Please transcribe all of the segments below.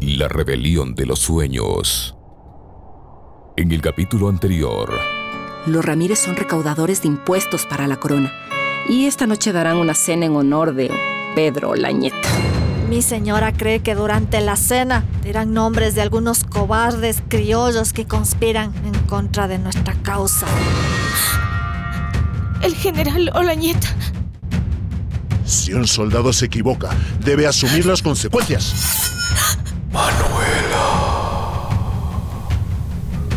la rebelión de los sueños. En el capítulo anterior, Los Ramírez son recaudadores de impuestos para la corona y esta noche darán una cena en honor de Pedro Lañeta. Mi señora cree que durante la cena dirán nombres de algunos cobardes criollos que conspiran en contra de nuestra causa. El general Olañeta. Si un soldado se equivoca, debe asumir las consecuencias.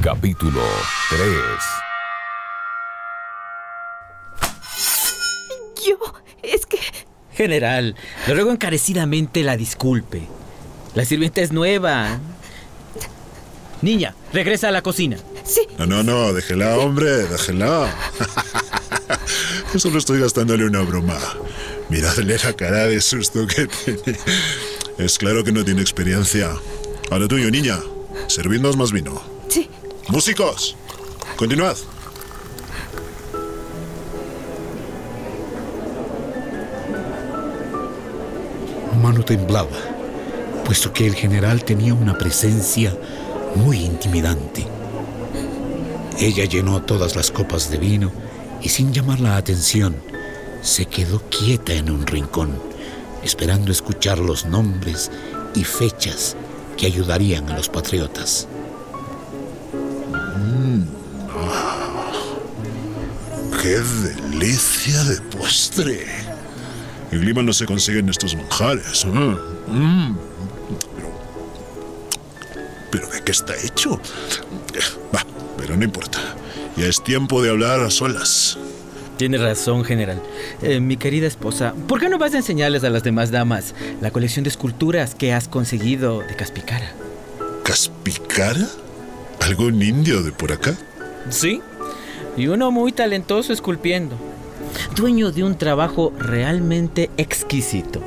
Capítulo 3. Yo, es que... General, le ruego encarecidamente la disculpe. La sirvienta es nueva. Niña, regresa a la cocina. Sí, No, no, no, déjela, hombre, déjela. Yo solo estoy gastándole una broma. Miradle la cara de susto que tiene. Es claro que no tiene experiencia. A lo tuyo, niña. Servidnos más vino. sí. Músicos, continuad. Mano temblaba, puesto que el general tenía una presencia muy intimidante. Ella llenó todas las copas de vino y sin llamar la atención, se quedó quieta en un rincón, esperando escuchar los nombres y fechas que ayudarían a los patriotas. ¡Qué delicia de postre! En Lima no se consiguen estos manjares. ¿eh? Mm. Pero, ¿Pero de qué está hecho? Va, pero no importa. Ya es tiempo de hablar a solas. Tiene razón, general. Eh, mi querida esposa, ¿por qué no vas a enseñarles a las demás damas la colección de esculturas que has conseguido de Caspicara? ¿Caspicara? ¿Algún indio de por acá? Sí. Y uno muy talentoso esculpiendo. Dueño de un trabajo realmente exquisito.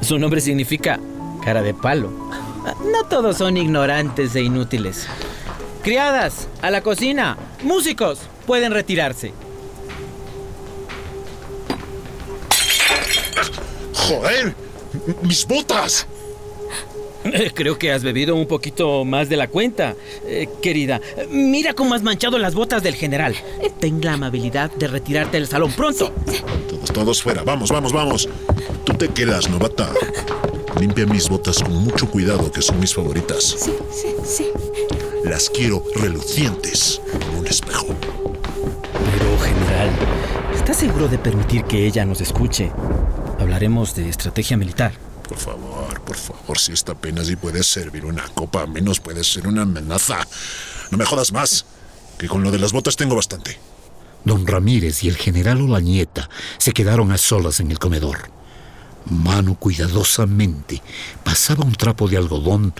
Su nombre significa cara de palo. No todos son ignorantes e inútiles. Criadas, a la cocina. Músicos, pueden retirarse. ¡Joder! ¡Mis botas! Eh, Creo que has bebido un poquito más de la cuenta, Eh, querida. Mira cómo has manchado las botas del general. Ten la amabilidad de retirarte del salón pronto. Todos, todos fuera. Vamos, vamos, vamos. Tú te quedas, novata. Limpia mis botas con mucho cuidado, que son mis favoritas. Sí, sí, sí. Las quiero relucientes como un espejo. Pero, general, ¿estás seguro de permitir que ella nos escuche? Hablaremos de estrategia militar. Por favor, por favor, si esta apenas y puede servir una copa, menos puede ser una amenaza. No me jodas más, que con lo de las botas tengo bastante. Don Ramírez y el general Olañeta se quedaron a solas en el comedor. Mano cuidadosamente pasaba un trapo de algodón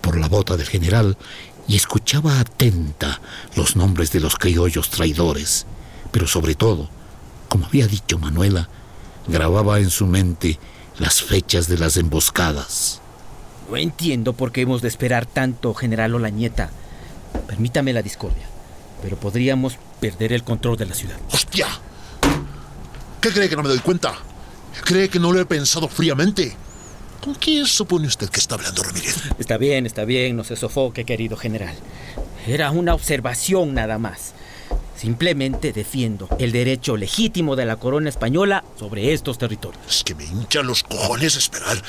por la bota del general y escuchaba atenta los nombres de los criollos traidores. Pero sobre todo, como había dicho Manuela, grababa en su mente las fechas de las emboscadas. No entiendo por qué hemos de esperar tanto, general Olañeta. Permítame la discordia, pero podríamos perder el control de la ciudad. ¡Hostia! ¿Qué cree que no me doy cuenta? ¿Cree que no lo he pensado fríamente? ¿Con quién supone usted que está hablando Ramírez? Está bien, está bien, no se sofoque, querido general. Era una observación nada más. Simplemente defiendo el derecho legítimo de la corona española sobre estos territorios. Es que me hincha los cojones esperar.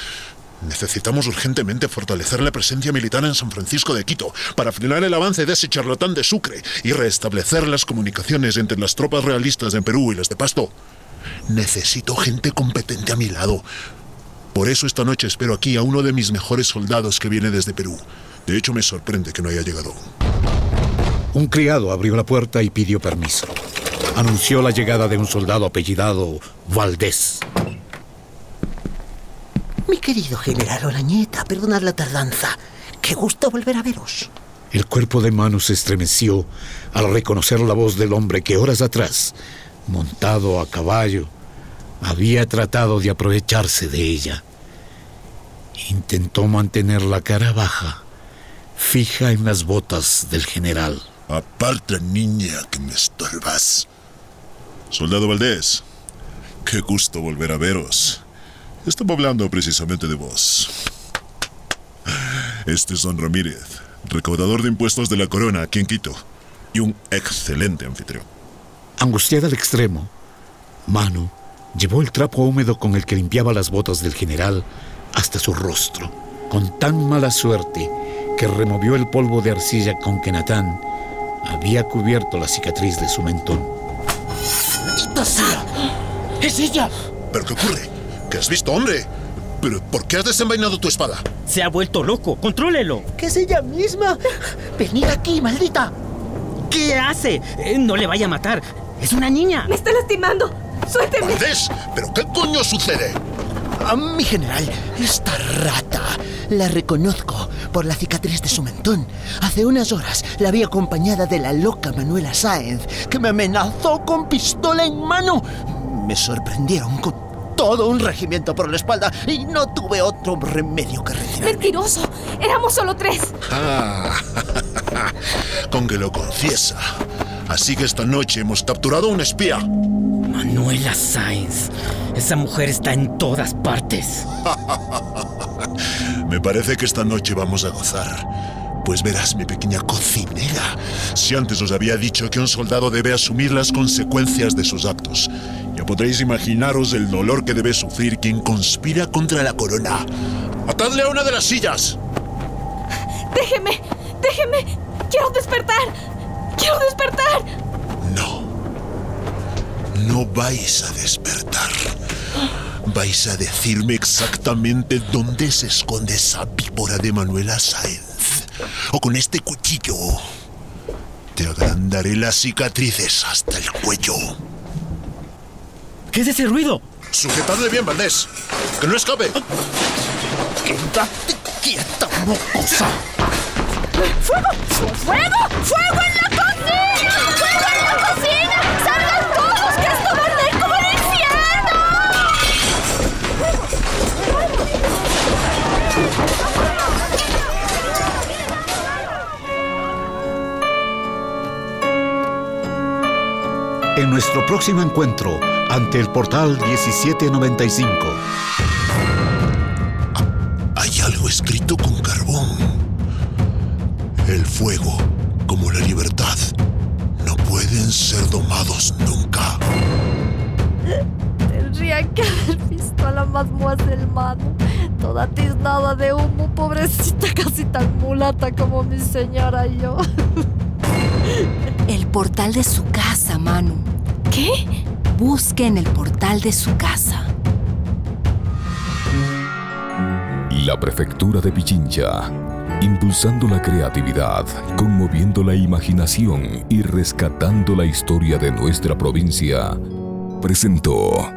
Necesitamos urgentemente fortalecer la presencia militar en San Francisco de Quito para frenar el avance de ese charlatán de Sucre y restablecer las comunicaciones entre las tropas realistas de Perú y las de Pasto. Necesito gente competente a mi lado. Por eso esta noche espero aquí a uno de mis mejores soldados que viene desde Perú. De hecho, me sorprende que no haya llegado. Un criado abrió la puerta y pidió permiso. Anunció la llegada de un soldado apellidado Valdés. Mi querido general Olañeta, perdonad la tardanza. Qué gusto volver a veros. El cuerpo de Manu se estremeció al reconocer la voz del hombre que horas atrás, montado a caballo, había tratado de aprovecharse de ella. Intentó mantener la cara baja, fija en las botas del general. Aparta, niña, que me estorbas. Soldado Valdés, qué gusto volver a veros. Estaba hablando precisamente de vos. Este es Don Ramírez, recaudador de impuestos de la corona aquí en Quito, y un excelente anfitrión. Angustiada al extremo, Manu llevó el trapo húmedo con el que limpiaba las botas del general hasta su rostro, con tan mala suerte que removió el polvo de arcilla con que Natán había cubierto la cicatriz de su mentón. ¡Maldita sea! ¡Es ella! ¿Pero qué ocurre? ¿Qué has visto, hombre? ¿Pero por qué has desenvainado tu espada? Se ha vuelto loco. Contrólelo. ¡Que es ella misma! ¡Venid aquí, maldita! ¿Qué hace? Eh, No le vaya a matar. Es una niña. ¡Me está lastimando! ¡Suélteme! ¡Valdés! ¿Pero qué coño sucede? Ah, mi general, esta rata la reconozco por la cicatriz de su mentón. Hace unas horas la vi acompañada de la loca Manuela Sáenz, que me amenazó con pistola en mano. Me sorprendieron con todo un regimiento por la espalda y no tuve otro remedio que retirarme. ¡Mentiroso! ¡Éramos solo tres! Ah, con que lo confiesa. Así que esta noche hemos capturado a un espía. Manuela Sainz. Esa mujer está en todas partes. Me parece que esta noche vamos a gozar. Pues verás, mi pequeña cocinera, si antes os había dicho que un soldado debe asumir las consecuencias de sus actos, ya podréis imaginaros el dolor que debe sufrir quien conspira contra la corona. ¡Atadle a una de las sillas! ¡Déjeme! ¡Déjeme! ¡Quiero despertar! ¡Quiero despertar! No. No vais a despertar. Vais a decirme exactamente dónde se esconde esa víbora de Manuela Sáenz. O con este cuchillo te agrandaré las cicatrices hasta el cuello. ¿Qué es ese ruido? Sujetadle bien, Valdés. Que no escape. ¡Quédate quieta, mocosa! ¡Fuego! ¡Fuego en la cocina! ¡Fuego en la cocina! En nuestro próximo encuentro, ante el portal 1795. Hay algo escrito con carbón. El fuego, como la libertad, no pueden ser domados nunca. Tendría que haber visto a la más muaselmana, toda tiznada de humo, pobrecita, casi tan mulata como mi señora y yo. El portal de su casa, Manu. ¿Qué? Busque en el portal de su casa. La Prefectura de Pichincha, impulsando la creatividad, conmoviendo la imaginación y rescatando la historia de nuestra provincia, presentó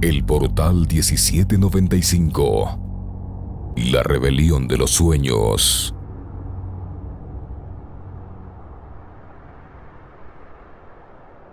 El Portal 1795, La Rebelión de los Sueños.